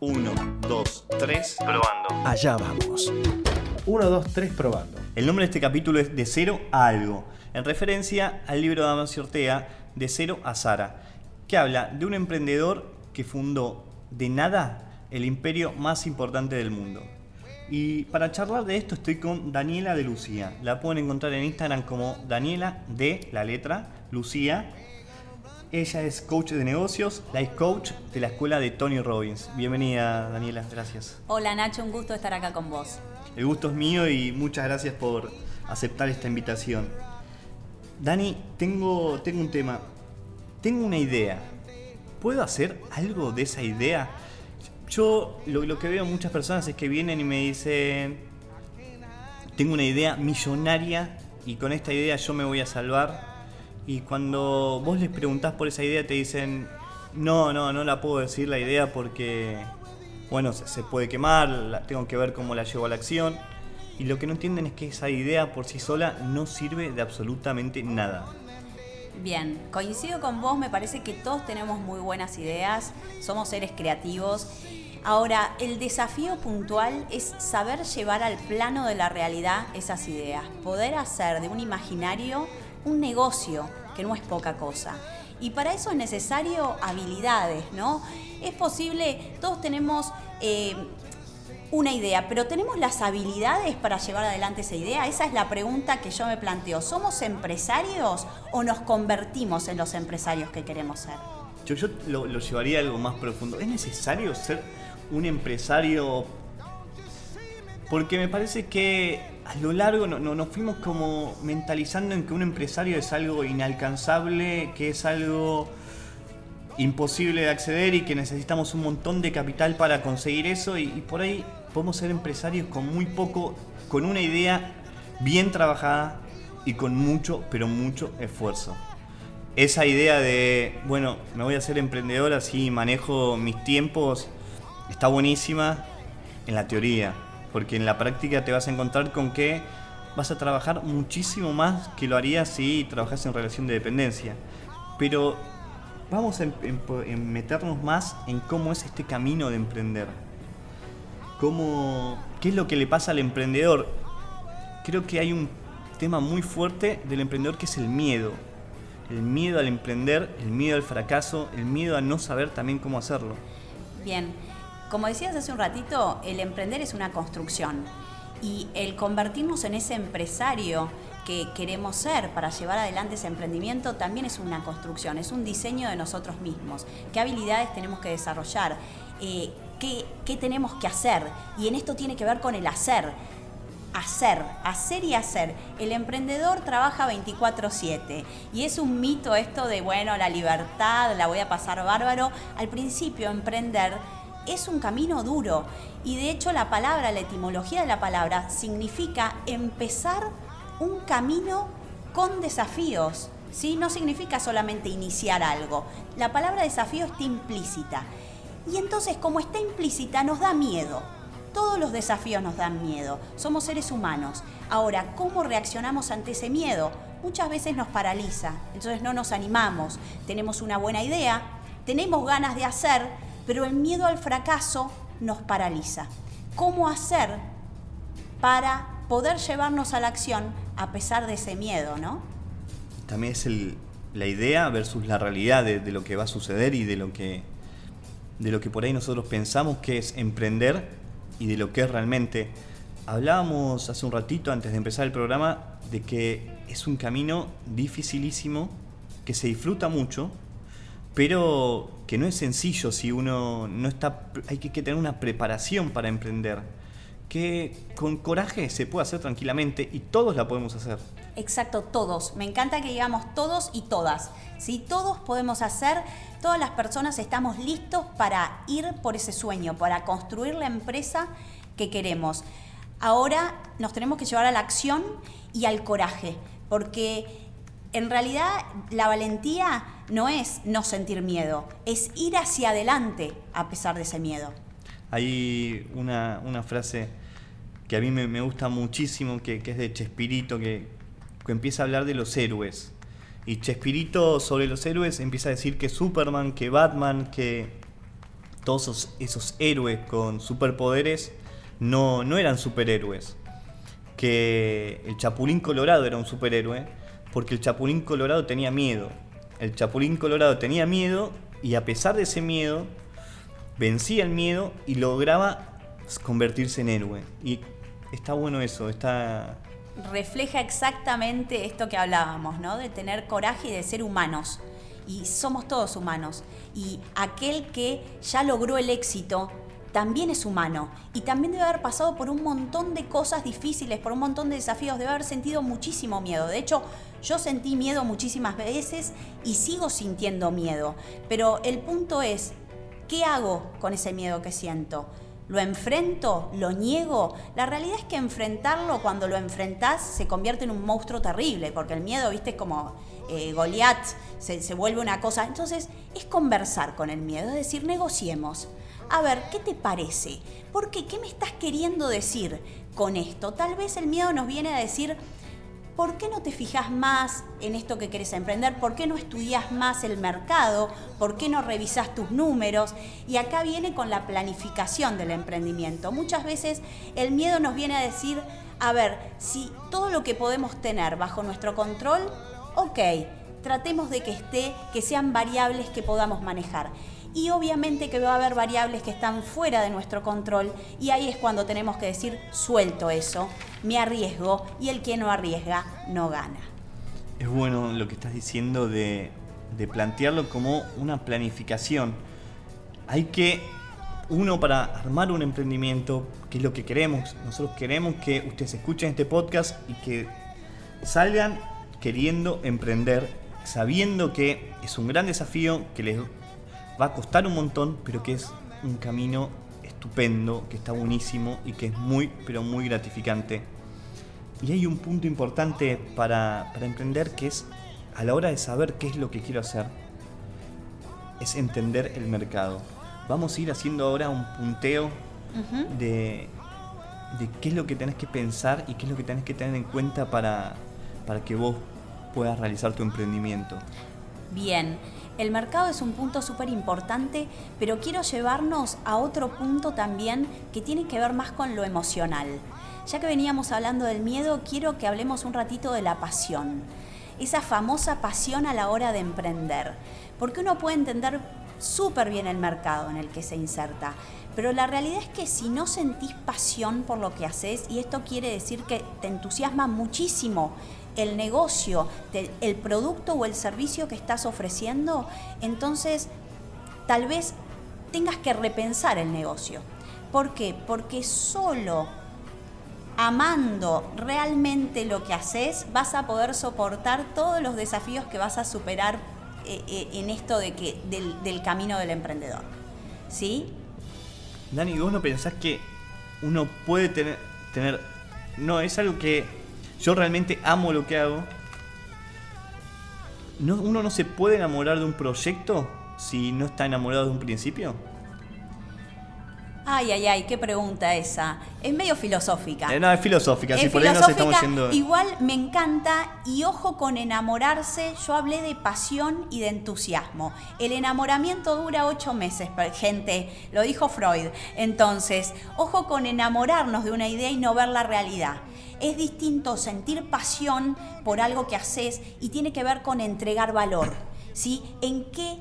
1, 2, 3, probando. Allá vamos. 1, 2, 3, probando. El nombre de este capítulo es De cero a algo, en referencia al libro de Amancio Ortega, De cero a Sara, que habla de un emprendedor que fundó de nada el imperio más importante del mundo. Y para charlar de esto estoy con Daniela de Lucía. La pueden encontrar en Instagram como Daniela de la letra Lucía. Ella es coach de negocios, life coach de la escuela de Tony Robbins. Bienvenida Daniela, gracias. Hola Nacho, un gusto estar acá con vos. El gusto es mío y muchas gracias por aceptar esta invitación. Dani, tengo, tengo un tema. Tengo una idea. ¿Puedo hacer algo de esa idea? Yo lo, lo que veo en muchas personas es que vienen y me dicen, tengo una idea millonaria y con esta idea yo me voy a salvar. Y cuando vos les preguntás por esa idea te dicen, no, no, no la puedo decir la idea porque, bueno, se, puede quemar, tengo que ver cómo la llevo a la acción. Y lo que no entienden es que esa idea por sí sola no sirve de absolutamente nada. Bien, coincido con vos, me parece que todos tenemos muy buenas ideas, somos seres creativos. Ahora, el desafío puntual es saber llevar al plano de la realidad esas ideas, poder hacer de un imaginario un negocio, que no es poca cosa. Y para eso es necesario habilidades, ¿no? Es posible, todos tenemos eh, una idea, pero ¿tenemos las habilidades para llevar adelante esa idea? Esa es la pregunta que yo me planteo. ¿Somos empresarios o nos convertimos en los empresarios que queremos ser? Yo, yo lo, lo llevaría a algo más profundo. ¿Es necesario ser un empresario? Porque me parece que a lo largo no, no- nos fuimos como mentalizando en que un empresario es algo inalcanzable, que es algo imposible de acceder y que necesitamos un montón de capital para conseguir eso y, y por ahí podemos ser empresarios con muy poco, con una idea bien trabajada y con mucho, pero mucho esfuerzo. Esa idea de, bueno, me voy a hacer emprendedor así manejo mis tiempos, está buenísima en la teoría, porque en la práctica te vas a encontrar con que vas a trabajar muchísimo más que lo harías si trabajas en relación de dependencia. Pero vamos a em- em- meternos más en cómo es este camino de emprender. Cómo, ¿Qué es lo que le pasa al emprendedor? Creo que hay un tema muy fuerte del emprendedor que es el miedo. El miedo al emprender, el miedo al fracaso, el miedo a no saber también cómo hacerlo. Bien, como decías hace un ratito, el emprender es una construcción y el convertirnos en ese empresario que queremos ser para llevar adelante ese emprendimiento también es una construcción, es un diseño de nosotros mismos. ¿Qué habilidades tenemos que desarrollar? Eh, ¿qué, ¿Qué tenemos que hacer? Y en esto tiene que ver con el hacer. Hacer, hacer y hacer. El emprendedor trabaja 24/7 y es un mito esto de, bueno, la libertad, la voy a pasar bárbaro. Al principio, emprender es un camino duro y de hecho la palabra, la etimología de la palabra significa empezar un camino con desafíos. ¿sí? No significa solamente iniciar algo. La palabra desafío está implícita. Y entonces, como está implícita, nos da miedo. Todos los desafíos nos dan miedo. Somos seres humanos. Ahora, ¿cómo reaccionamos ante ese miedo? Muchas veces nos paraliza. Entonces no nos animamos. Tenemos una buena idea, tenemos ganas de hacer, pero el miedo al fracaso nos paraliza. ¿Cómo hacer para poder llevarnos a la acción a pesar de ese miedo, no? También es la idea versus la realidad de, de lo que va a suceder y de lo que de lo que por ahí nosotros pensamos que es emprender y de lo que es realmente. Hablábamos hace un ratito antes de empezar el programa de que es un camino dificilísimo, que se disfruta mucho, pero que no es sencillo si uno no está... Hay que, tener una preparación para emprender, que con coraje se puede hacer tranquilamente y todos la podemos hacer. Exacto, todos. Me encanta que digamos todos y todas. Si todos podemos hacer, todas las personas estamos listos para ir por ese sueño, para construir la empresa que queremos. Ahora nos tenemos que llevar a la acción y al coraje, porque en realidad la valentía no es no sentir miedo, es ir hacia adelante a pesar de ese miedo. Hay una, una frase que a mí me, gusta muchísimo, que, que es de Chespirito, que, que empieza a hablar de los héroes. Y Chespirito sobre los héroes empieza a decir que Superman, que Batman, que todos esos, esos héroes con superpoderes no, no eran superhéroes. Que el Chapulín Colorado era un superhéroe porque el Chapulín Colorado tenía miedo. El Chapulín Colorado tenía miedo y a pesar de ese miedo, vencía el miedo y lograba convertirse en héroe. Y está bueno eso, está... Refleja exactamente esto que hablábamos, ¿no? De tener coraje y de ser humanos. Y somos todos humanos. Y aquel que ya logró el éxito también es humano y también debe haber pasado por un montón de cosas difíciles, por un montón de desafíos, debe haber sentido muchísimo miedo. De hecho, yo sentí miedo muchísimas veces y sigo sintiendo miedo. Pero el punto es, ¿qué hago con ese miedo que siento? ¿Lo enfrento? ¿Lo niego? La realidad es que enfrentarlo, cuando lo enfrentás, se convierte en un monstruo terrible, porque el miedo, viste, es como eh, Goliat, se, se vuelve una cosa. Entonces, es conversar con el miedo, es decir, negociemos a ver, ¿qué te parece? ¿Por qué? ¿Qué me estás queriendo decir con esto? Tal vez el miedo nos viene a decir, ¿por qué no te fijas más en esto que querés emprender? ¿Por qué no estudias más el mercado? ¿Por qué no revisas tus números? Y acá viene con la planificación del emprendimiento. Muchas veces el miedo nos viene a decir, a ver, si todo lo que podemos tener bajo nuestro control, ok, tratemos de que esté, que sean variables que podamos manejar y obviamente que va a haber variables que están fuera de nuestro control y ahí es cuando tenemos que decir suelto eso, me arriesgo y el que no arriesga no gana. Es bueno lo que estás diciendo de, de plantearlo como una planificación. Hay que, uno, para armar un emprendimiento, que es lo que queremos, nosotros queremos que ustedes escuchen este podcast y que salgan queriendo emprender, sabiendo que es un gran desafío, que les va a costar un montón, pero que es un camino estupendo, que está buenísimo y que es muy, pero muy gratificante. Y hay un punto importante para, emprender que es a la hora de saber qué es lo que quiero hacer, es entender el mercado. Vamos a ir haciendo ahora un punteo de, de, qué es lo que tenés que pensar y qué es lo que tenés que tener en cuenta para, para que vos puedas realizar tu emprendimiento. Bien, el mercado es un punto súper importante, pero quiero llevarnos a otro punto también que tiene que ver más con lo emocional. Ya que veníamos hablando del miedo, quiero que hablemos un ratito de la pasión. Esa famosa pasión a la hora de emprender. Porque uno puede entender súper bien el mercado en el que se inserta, pero la realidad es que si no sentís pasión por lo que haces, y esto quiere decir que te entusiasma muchísimo el negocio, el producto o el servicio que estás ofreciendo, entonces tal vez tengas que repensar el negocio. ¿Por qué? Porque solo amando realmente lo que haces vas a poder soportar todos los desafíos que vas a superar eh, eh, en esto de que, del, camino del emprendedor. ¿Sí? Dani, ¿vos no pensás que uno puede tener, tener... No, es algo que yo realmente amo lo que hago. ¿Uno no se puede enamorar de un proyecto si no está enamorado de un principio? Ay, ay, ay, qué pregunta esa. Es medio filosófica. Eh, no, es filosófica, si por ahí nos estamos yendo. Igual me encanta y ojo con enamorarse. Yo hablé de pasión y de entusiasmo. El enamoramiento dura ocho meses, gente. Lo dijo Freud. Entonces, ojo con enamorarnos de una idea y no ver la realidad. Es distinto sentir pasión por algo que haces y tiene que ver con entregar valor. ¿sí? ¿En, qué,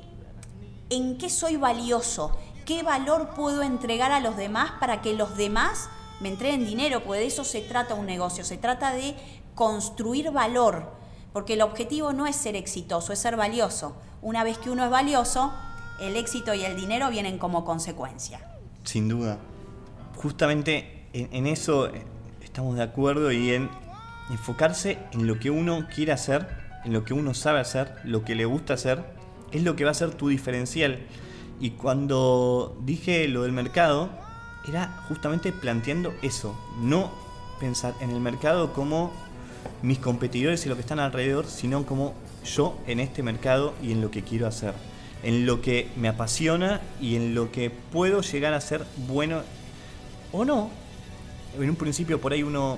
¿En qué soy valioso? ¿Qué valor puedo entregar a los demás para que los demás me entreguen dinero? Porque de eso se trata un negocio, se trata de construir valor, porque el objetivo no es ser exitoso, es ser valioso. Una vez que uno es valioso, el éxito y el dinero vienen como consecuencia. Sin duda. Justamente en, eso estamos de acuerdo y en enfocarse en lo que uno quiere hacer, en lo que uno sabe hacer, lo que le gusta hacer, es lo que va a ser tu diferencial. Y cuando dije lo del mercado, era justamente planteando eso, no pensar en el mercado como mis competidores y lo que están alrededor, sino como yo en este mercado y en lo que quiero hacer, en lo que me apasiona y en lo que puedo llegar a ser bueno o no, en un principio por ahí uno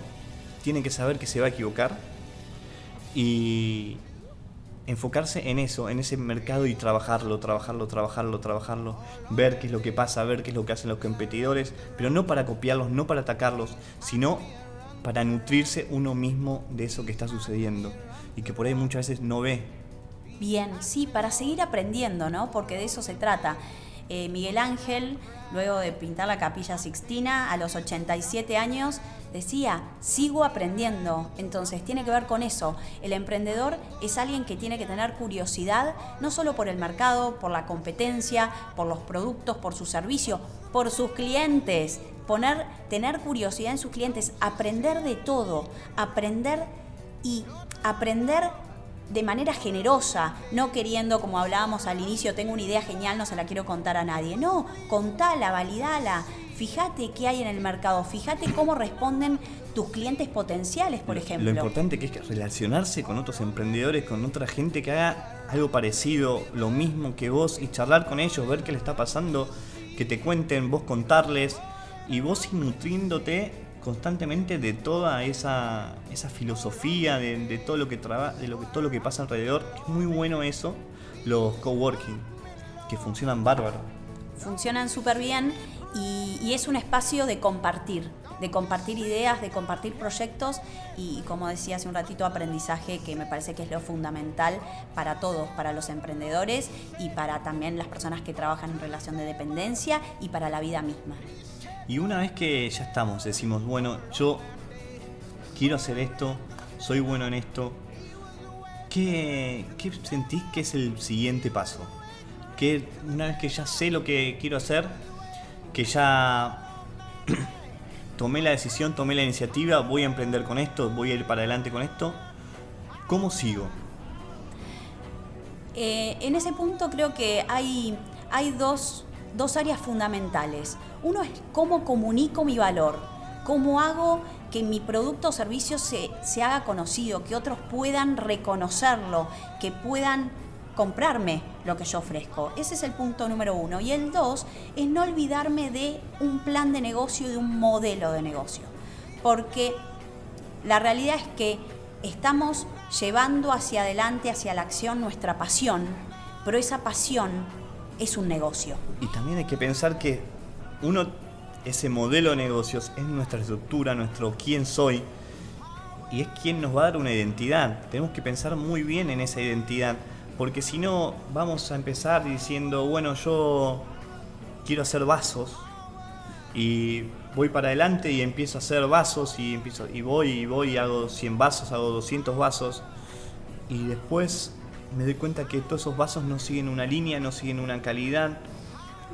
tiene que saber que se va a equivocar y, enfocarse en eso, en ese mercado y trabajarlo, trabajarlo, trabajarlo, trabajarlo, ver qué es lo que pasa, ver qué es lo que hacen los competidores, pero no para copiarlos, no para atacarlos, sino para nutrirse uno mismo de eso que está sucediendo y que por ahí muchas veces no ve. Bien, sí, para seguir aprendiendo, ¿no? Porque de eso se trata. Eh, Miguel Ángel, luego de pintar la capilla Sixtina, a los 87 años, decía, sigo aprendiendo. Entonces, tiene que ver con eso. El emprendedor es alguien que tiene que tener curiosidad, no solo por el mercado, por la competencia, por los productos, por su servicio, por sus clientes. Poner, tener curiosidad en sus clientes, aprender de todo, aprender y aprender de manera generosa, no queriendo, como hablábamos al inicio, tengo una idea genial, no se la quiero contar a nadie. No, contala, validala, fíjate qué hay en el mercado, fíjate cómo responden tus clientes potenciales, por ejemplo. Lo importante que es relacionarse con otros emprendedores, con otra gente que haga algo parecido, lo mismo que vos, y charlar con ellos, ver qué le está pasando, que te cuenten, vos contarles, y vos ir nutriéndote constantemente de toda esa, esa filosofía, de, todo lo que traba, de lo que, todo lo que pasa alrededor. Es muy bueno eso, los coworking, que funcionan bárbaro. Funcionan súper bien y, es un espacio de compartir, de compartir ideas, de compartir proyectos y, como decía hace un ratito, aprendizaje que me parece que es lo fundamental para todos, para los emprendedores y para también las personas que trabajan en relación de dependencia y para la vida misma. Y una vez que ya estamos, decimos, bueno, yo quiero hacer esto, soy bueno en esto, ¿qué, qué sentís que es el siguiente paso? Que una vez que ya sé lo que quiero hacer, que ya tomé la decisión, tomé la iniciativa, voy a emprender con esto, voy a ir para adelante con esto, ¿cómo sigo? Eh, en ese punto creo que hay, hay dos, áreas fundamentales. Uno es cómo comunico mi valor, cómo hago que mi producto o servicio se, se haga conocido, que otros puedan reconocerlo, que puedan comprarme lo que yo ofrezco. Ese es el punto número uno. Y el dos es no olvidarme de un plan de negocio, de un modelo de negocio. Porque la realidad es que estamos llevando hacia adelante, hacia la acción, nuestra pasión, pero esa pasión es un negocio. Y también hay que pensar que uno, ese modelo de negocios es nuestra estructura, nuestro quién soy, y es quien nos va a dar una identidad. Tenemos que pensar muy bien en esa identidad porque si no vamos a empezar diciendo, bueno, yo quiero hacer vasos y voy para adelante y empiezo a hacer vasos y empiezo y voy y voy y hago 100 vasos, hago 200 vasos y después me doy cuenta que todos esos vasos no siguen una línea, no siguen una calidad,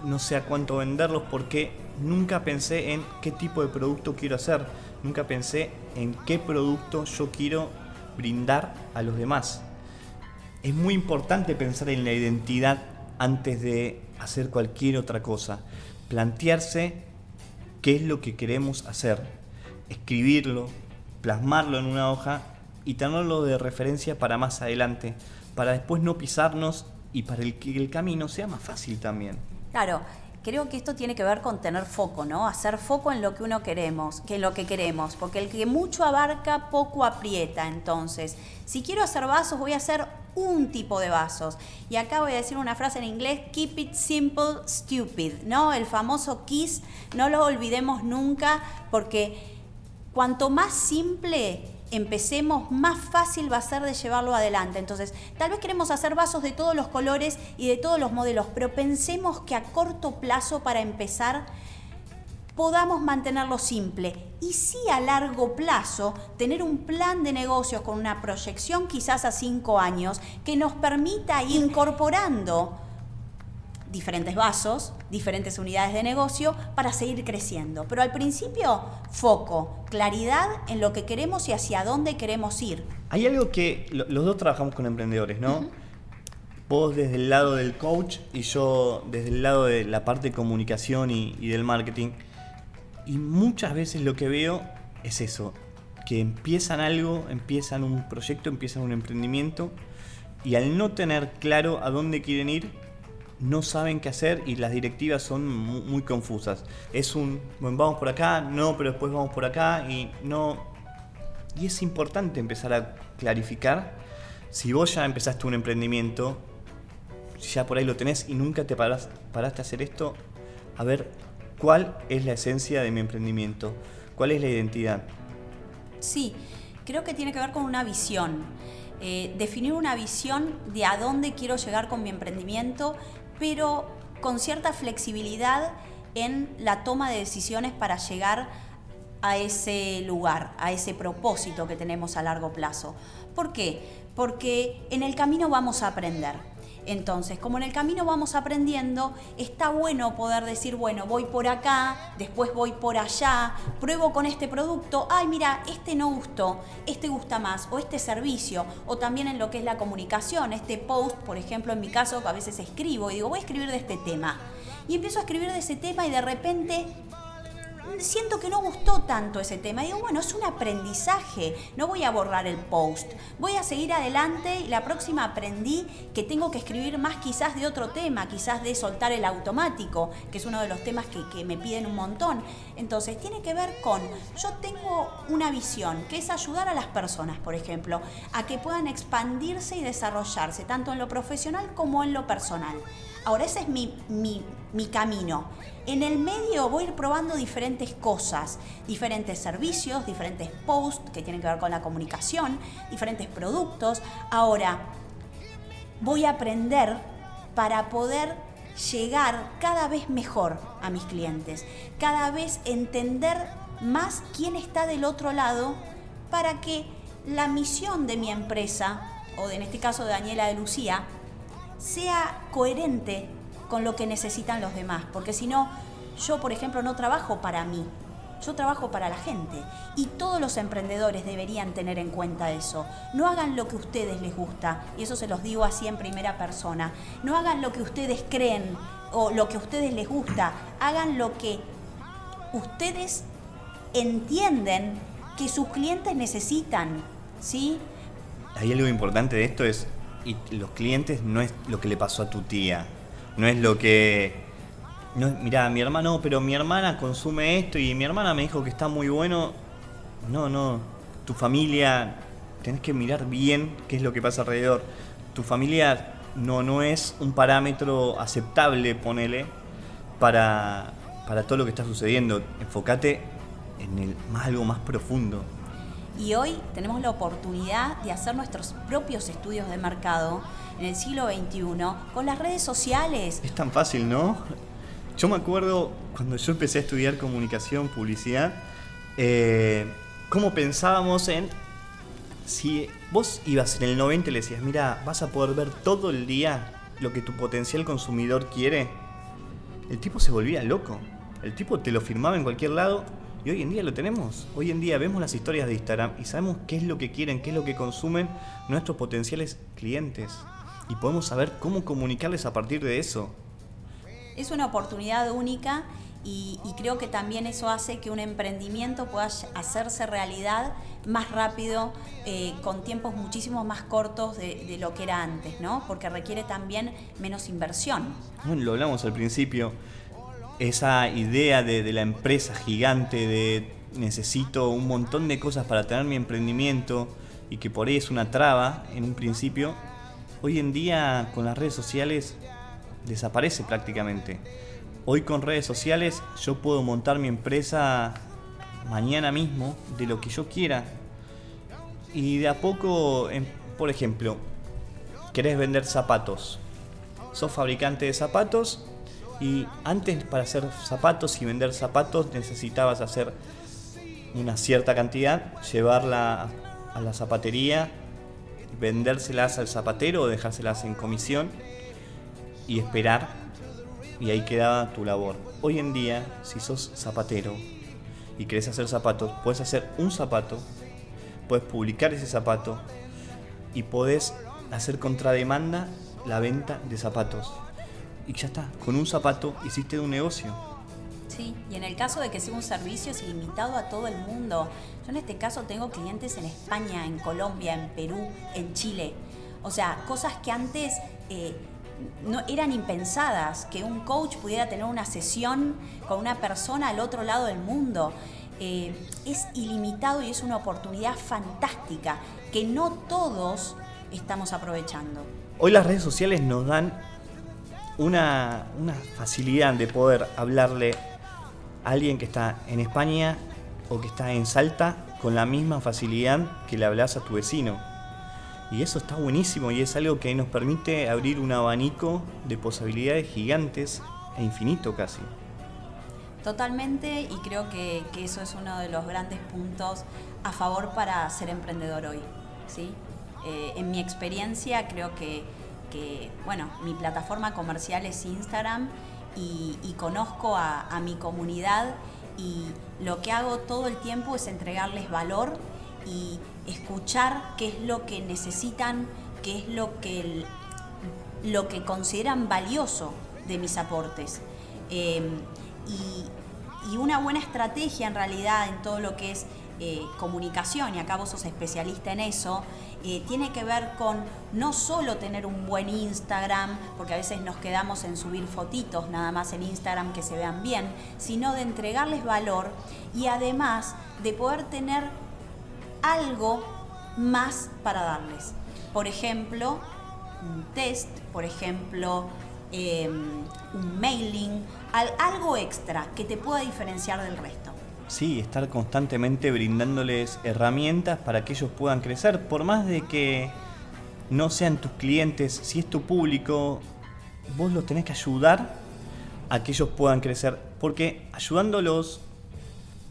no sé a cuánto venderlos porque nunca pensé en qué tipo de producto quiero hacer, nunca pensé en qué producto yo quiero brindar a los demás es muy importante pensar en la identidad antes de hacer cualquier otra cosa. Plantearse qué es lo que queremos hacer. Escribirlo, plasmarlo en una hoja y tenerlo de referencia para más adelante, para después no pisarnos y para que el camino sea más fácil también. Claro, creo que esto tiene que ver con tener foco, ¿no? Hacer foco en lo que uno queremos, que en lo que queremos, porque el que mucho abarca poco aprieta. Entonces, si quiero hacer vasos, voy a hacer un tipo de vasos. Y acá voy a decir una frase en inglés, keep it simple, stupid, ¿no? El famoso KISS, no lo olvidemos nunca, porque cuanto más simple empecemos, más fácil va a ser de llevarlo adelante. Entonces, tal vez queremos hacer vasos de todos los colores y de todos los modelos, pero pensemos que a corto plazo para empezar podamos mantenerlo simple y sí a largo plazo tener un plan de negocios con una proyección quizás a cinco años que nos permita ir incorporando diferentes vasos, diferentes unidades de negocio para seguir creciendo. Pero al principio, foco, claridad en lo que queremos y hacia dónde queremos ir. Hay algo que los dos trabajamos con emprendedores, ¿no? Vos desde el lado del coach y yo desde el lado de la parte de comunicación y, y del marketing. Y muchas veces lo que veo es eso, que empiezan algo, empiezan un proyecto, empiezan un emprendimiento y al no tener claro a dónde quieren ir, no saben qué hacer y las directivas son muy, confusas. Es un, bueno, vamos por acá, no, pero después vamos por acá y no... Y es importante empezar a clarificar Si vos ya empezaste un emprendimiento, ya por ahí lo tenés y nunca te paraste a hacer esto, a ver cuál es la esencia de mi emprendimiento, cuál es la identidad. Sí, creo que tiene que ver con una visión. Eh, definir una visión de a dónde quiero llegar con mi emprendimiento, pero con cierta flexibilidad en la toma de decisiones para llegar a ese lugar, a ese propósito que tenemos a largo plazo. ¿Por qué? Porque en el camino vamos a aprender. Entonces, como en el camino vamos aprendiendo, está bueno poder decir, bueno, voy por acá, después voy por allá, pruebo con este producto, ay, mira, este no gustó, este gusta más, o este servicio, o también en lo que es la comunicación, este post, por ejemplo, en mi caso, a veces escribo y digo, voy a escribir de este tema. Y empiezo a escribir de ese tema y de repente siento que no gustó tanto ese tema. Digo, bueno, es un aprendizaje, no voy a borrar el post, voy a seguir adelante la próxima aprendí que tengo que escribir más quizás de otro tema, quizás de soltar el automático, que es uno de los temas que me piden un montón. Entonces, tiene que ver con, yo tengo una visión, que es ayudar a las personas, por ejemplo, a que puedan expandirse y desarrollarse, tanto en lo profesional como en lo personal. Ahora, ese es mi, mi, camino. En el medio voy a ir probando diferentes cosas, diferentes servicios, diferentes posts que tienen que ver con la comunicación, diferentes productos. Ahora, voy a aprender para poder llegar cada vez mejor a mis clientes, cada vez entender más quién está del otro lado para que la misión de mi empresa, o en este caso de Daniela de Lucía, sea coherente con lo que necesitan los demás, porque si no, yo por ejemplo no trabajo para mí, yo trabajo para la gente y todos los emprendedores deberían tener en cuenta eso. No hagan lo que a ustedes les gusta, y eso se los digo así en primera persona. No hagan lo que ustedes creen o lo que a ustedes les gusta, hagan lo que ustedes entienden que sus clientes necesitan, ¿sí? Hay algo importante de esto es y los clientes no es lo que le pasó a tu tía, no es lo que... No, mirá, mi hermano, pero mi hermana consume esto y mi hermana me dijo que está muy bueno. No, no, tu familia, tenés que mirar bien qué es lo que pasa alrededor. Tu familia no, no es un parámetro aceptable, ponele, para, para todo lo que está sucediendo. Enfócate en el, más, algo más profundo y hoy tenemos la oportunidad de hacer nuestros propios estudios de mercado en el siglo XXI con las redes sociales. Es tan fácil, ¿no? Yo me acuerdo cuando yo empecé a estudiar comunicación, publicidad, eh, cómo pensábamos en si vos ibas en el 90 y le decías, mira, vas a poder ver todo el día lo que tu potencial consumidor quiere, el tipo se volvía loco. El tipo te lo firmaba en cualquier lado y hoy en día lo tenemos. Hoy en día vemos las historias de Instagram y sabemos qué es lo que quieren, qué es lo que consumen nuestros potenciales clientes. Y podemos saber cómo comunicarles a partir de eso. Es una oportunidad única y, creo que también eso hace que un emprendimiento pueda hacerse realidad más rápido, eh, con tiempos muchísimo más cortos de, de, lo que era antes, ¿no? Porque requiere también menos inversión. Bueno, lo hablamos al principio esa idea de, la empresa gigante, de necesito un montón de cosas para tener mi emprendimiento y que por ahí es una traba en un principio, hoy en día con las redes sociales desaparece prácticamente. Hoy con redes sociales yo puedo montar mi empresa mañana mismo de lo que yo quiera. Y de a poco, por ejemplo, querés vender zapatos. Sos fabricante de zapatos y antes para hacer zapatos y vender zapatos necesitabas hacer una cierta cantidad, llevarla a la zapatería, vendérselas al zapatero o dejárselas en comisión y esperar y ahí quedaba tu labor. Hoy en día, si sos zapatero y querés hacer zapatos, puedes hacer un zapato, puedes publicar ese zapato y podés hacer contrademanda la venta de zapatos y ya está. Con un zapato hiciste un negocio. Sí, y en el caso de que sea un servicio es ilimitado a todo el mundo. Yo en este caso tengo clientes en España, en Colombia, en Perú, en Chile. O sea, cosas que antes eh, no eran impensadas, que un coach pudiera tener una sesión con una persona al otro lado del mundo. Eh, es ilimitado y es una oportunidad fantástica que no todos estamos aprovechando. Hoy las redes sociales nos dan una, una facilidad de poder hablarle a alguien que está en España o que está en Salta con la misma facilidad que le hablas a tu vecino. Y eso está buenísimo y es algo que nos permite abrir un abanico de posibilidades gigantes e infinito casi. Totalmente, y creo que, eso es uno de los grandes puntos a favor para ser emprendedor hoy. ¿sí? Eh, en mi experiencia creo que, bueno, mi plataforma comercial es Instagram y, conozco a, mi comunidad y lo que hago todo el tiempo es entregarles valor y escuchar qué es lo que necesitan, qué es lo que, lo que consideran valioso de mis aportes. Eh, y, y, una buena estrategia en realidad en todo lo que es eh, comunicación, y acá vos sos especialista en eso, eh, tiene que ver con no solo tener un buen Instagram, porque a veces nos quedamos en subir fotitos nada más en Instagram que se vean bien, sino de entregarles valor y además de poder tener algo más para darles. Por ejemplo, un test, por ejemplo, eh, un mailing, algo extra que te pueda diferenciar del resto. Sí, estar constantemente brindándoles herramientas para que ellos puedan crecer, por más de que no sean tus clientes, si es tu público, vos los tenés que ayudar a que ellos puedan crecer, porque ayudándolos,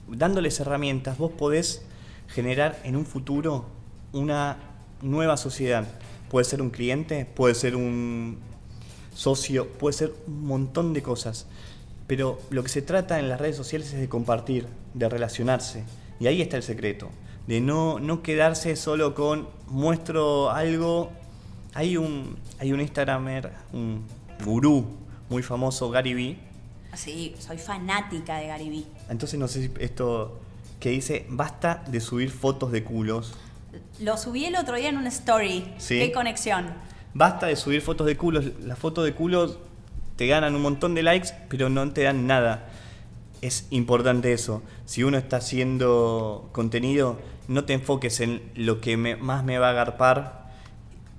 dándoles herramientas, vos podés generar en un futuro una nueva sociedad. Puede ser un cliente, puede ser un socio, puede ser un montón de cosas. Pero lo que se trata en las redes sociales es de compartir, de relacionarse. Y ahí está el secreto. De no, no quedarse solo con muestro algo. Hay un, hay un Instagramer, un gurú muy famoso, Gary Vee. Sí, soy fanática de Gary Vee. Entonces no sé si esto que dice, basta de subir fotos de culos. Lo subí el otro día en una story. ¿Sí? ¿Qué conexión? Basta de subir fotos de culos. Las fotos de culos te ganan un montón de likes, pero no te dan nada. Es importante eso. Si uno está haciendo contenido, no te enfoques en lo que más me va a agarpar,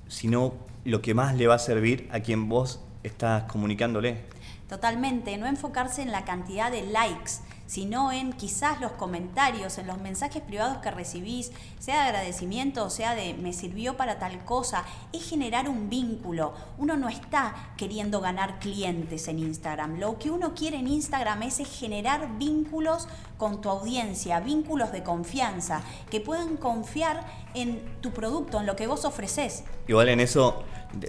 sino lo que más le va a servir a quien vos estás comunicándole. Totalmente, no enfocarse en la cantidad de likes, sino en quizás los comentarios, en los mensajes privados que recibís, sea de agradecimiento sea de me sirvió para tal cosa, es generar un vínculo. Uno no está queriendo ganar clientes en Instagram. Lo que uno quiere en Instagram es generar vínculos con tu audiencia, vínculos de confianza, que puedan confiar en tu producto, en lo que vos ofreces. Igual en eso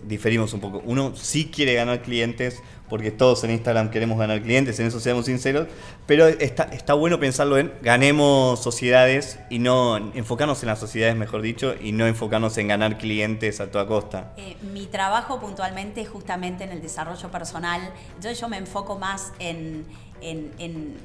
diferimos un poco. Uno sí quiere ganar clientes, porque todos en Instagram queremos ganar clientes, en eso seamos sinceros, pero está, está bueno pensarlo en ganemos sociedades y no enfocarnos en las sociedades, mejor dicho, y no enfocarnos en ganar clientes a toda costa. Eh, mi trabajo puntualmente es justamente en el desarrollo personal, yo, yo me enfoco más en, en, en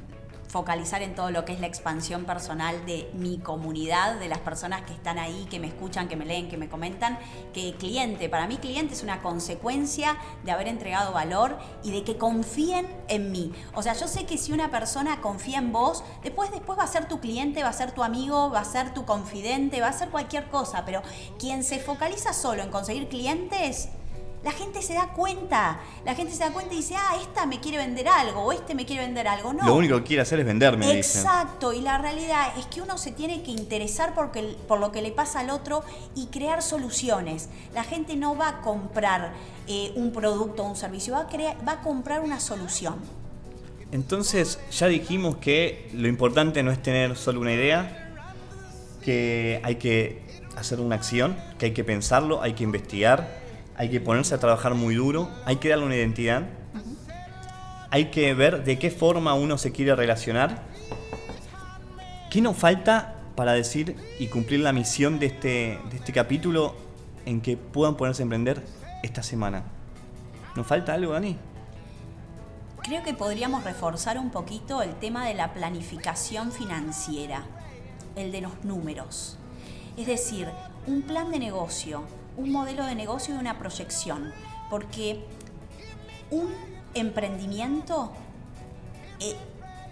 focalizar en todo lo que es la expansión personal de mi comunidad, de las personas que están ahí, que me escuchan, que me leen, que me comentan, que cliente, para mí cliente es una consecuencia de haber entregado valor y de que confíen en mí. O sea, yo sé que si una persona confía en vos, después, después va a ser tu cliente, va a ser tu amigo, va a ser tu confidente, va a ser cualquier cosa, pero quien se focaliza solo en conseguir clientes, la gente se da cuenta. La gente se da cuenta y dice, ah, esta me quiere vender algo o este me quiere vender algo. No. Lo único que quiere hacer es venderme. Exacto. Y la realidad es que uno se tiene que interesar porque, por lo que le pasa al otro y crear soluciones. La gente no va a comprar eh, un producto o un servicio, va a, crear, va a comprar una solución. Entonces, ya dijimos que lo importante no es tener solo una idea, que hay que hacer una acción, que hay que pensarlo, hay que investigar hay que ponerse a trabajar muy duro, hay que darle una identidad, hay que ver de qué forma uno se quiere relacionar. ¿Qué nos falta para decir y cumplir la misión de este, de este capítulo en que puedan ponerse a emprender esta semana? ¿Nos falta algo, Dani? Creo que podríamos reforzar un poquito el tema de la planificación financiera, el de los números. Es decir, un plan de negocio, un modelo de negocio y una proyección, porque un emprendimiento, eh,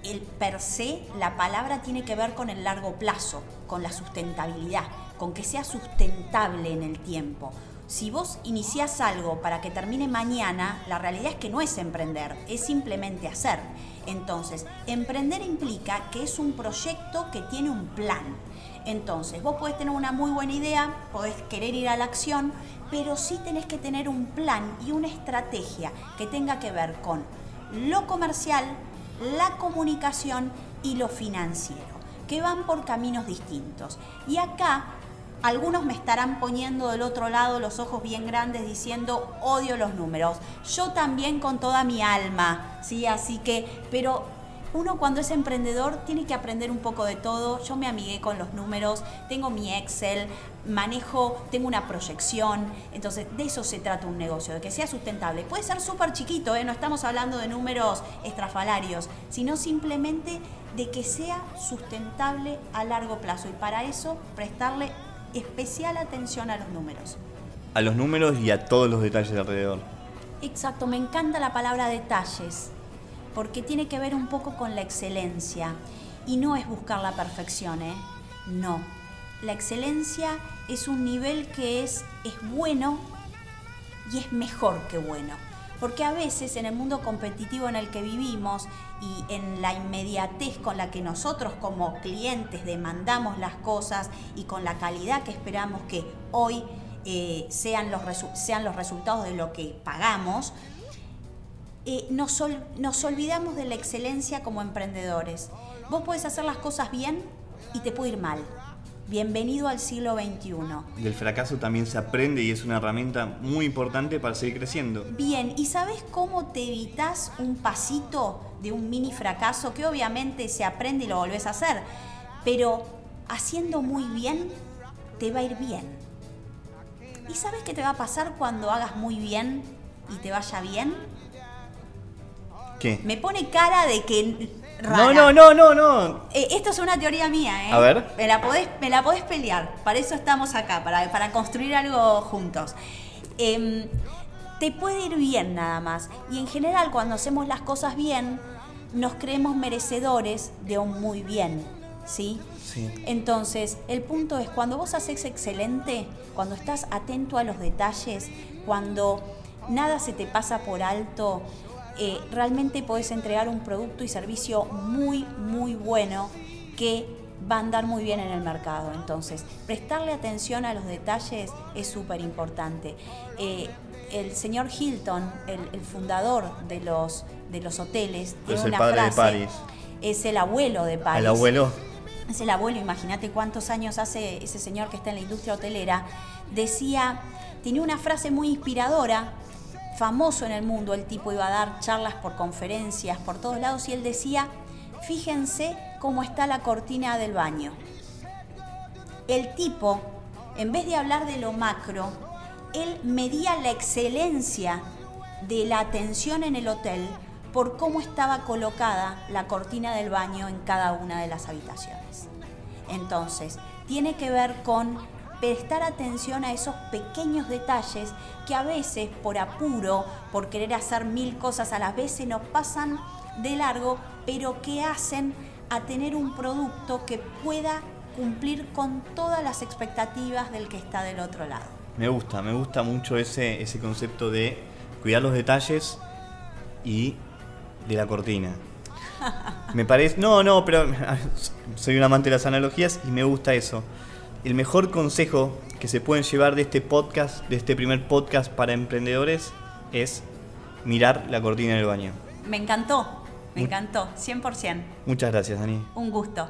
el per se, la palabra tiene que ver con el largo plazo, con la sustentabilidad, con que sea sustentable en el tiempo. si vos iniciás algo para que termine mañana, la realidad es que no es emprender, es simplemente hacer. Entonces, emprender implica que es un proyecto que tiene un plan. Entonces, vos podés tener una muy buena idea, podés querer ir a la acción, pero sí tenés que tener un plan y una estrategia que tenga que ver con lo comercial, la comunicación y lo financiero, que van por caminos distintos. Y acá algunos me estarán poniendo del otro lado los ojos bien grandes diciendo odio los números. Yo también con toda mi alma, ¿sí? Así que, pero uno cuando es emprendedor tiene que aprender un poco de todo. Yo me amigué con los números, tengo mi Excel, manejo, tengo una proyección. Entonces, de eso se trata un negocio, de que sea sustentable. Puede ser súper chiquito, ¿eh? no estamos hablando de números estrafalarios, sino simplemente de que sea sustentable a largo plazo. Y para eso, prestarle especial atención a los números. A los números y a todos los detalles de alrededor. Exacto, me encanta la palabra detalles, porque tiene que ver un poco con la excelencia. Y no es buscar la perfección, ¿eh? No. La excelencia es un nivel que es, es bueno y es mejor que bueno. Porque a veces en el mundo competitivo en el que vivimos y en la inmediatez con la que nosotros como clientes demandamos las cosas y con la calidad que esperamos que hoy eh, sean, los sean los resultados de lo que pagamos, eh, nos, nos olvidamos de la excelencia como emprendedores. Vos podés hacer las cosas bien y te puede ir mal. Bienvenido al siglo XXI. Del fracaso también se aprende y es una herramienta muy importante para seguir creciendo. Bien, ¿y sabes cómo te evitas un pasito de un mini fracaso que obviamente se aprende y lo volvés a hacer? Pero haciendo muy bien, te va a ir bien. ¿Y sabes qué te va a pasar cuando hagas muy bien y te vaya bien? ¿Qué? Me pone cara de que no, no, no, no, no. Eh, esto es una teoría mía, ¿eh? A ver. Me la podés, me la podés pelear. Para eso estamos acá, para, para construir algo juntos. Em, te puede ir bien nada más. Y en general, cuando hacemos las cosas bien, nos creemos merecedores de un muy bien. ¿Sí? Sí. Entonces, el punto es, cuando vos haces excelente, cuando estás atento a los detalles, cuando nada se te pasa por alto, eh, realmente podés entregar un producto y servicio muy, muy bueno que va a andar muy bien en el mercado. Entonces, prestarle atención a los detalles es súper importante. Eh, el señor Hilton, el, fundador de los, de los hoteles, tiene una frase. Es el abuelo de París. El abuelo. Es el abuelo, imagínate cuántos años hace ese señor que está en la industria hotelera. Decía, tenía una frase muy inspiradora famoso en el mundo, el tipo iba a dar charlas por conferencias, por todos lados, y él decía, fíjense cómo está la cortina del baño. El tipo, en vez de hablar de lo macro, él medía la excelencia de la atención en el hotel por cómo estaba colocada la cortina del baño en cada una de las habitaciones. Entonces, tiene que ver con prestar atención a esos pequeños detalles que a veces por apuro, por querer hacer mil cosas a la vez, se nos pasan de largo, pero que hacen a tener un producto que pueda cumplir con todas las expectativas del que está del otro lado. Me gusta, me gusta mucho ese, ese concepto de cuidar los detalles y de la cortina. Me parece, no, no, pero soy un amante de las analogías y me gusta eso el mejor consejo que se pueden llevar de este podcast, de este primer podcast para emprendedores, es mirar la cortina del baño. Me encantó, me encantó, 100%. Muchas gracias, Dani. Un gusto.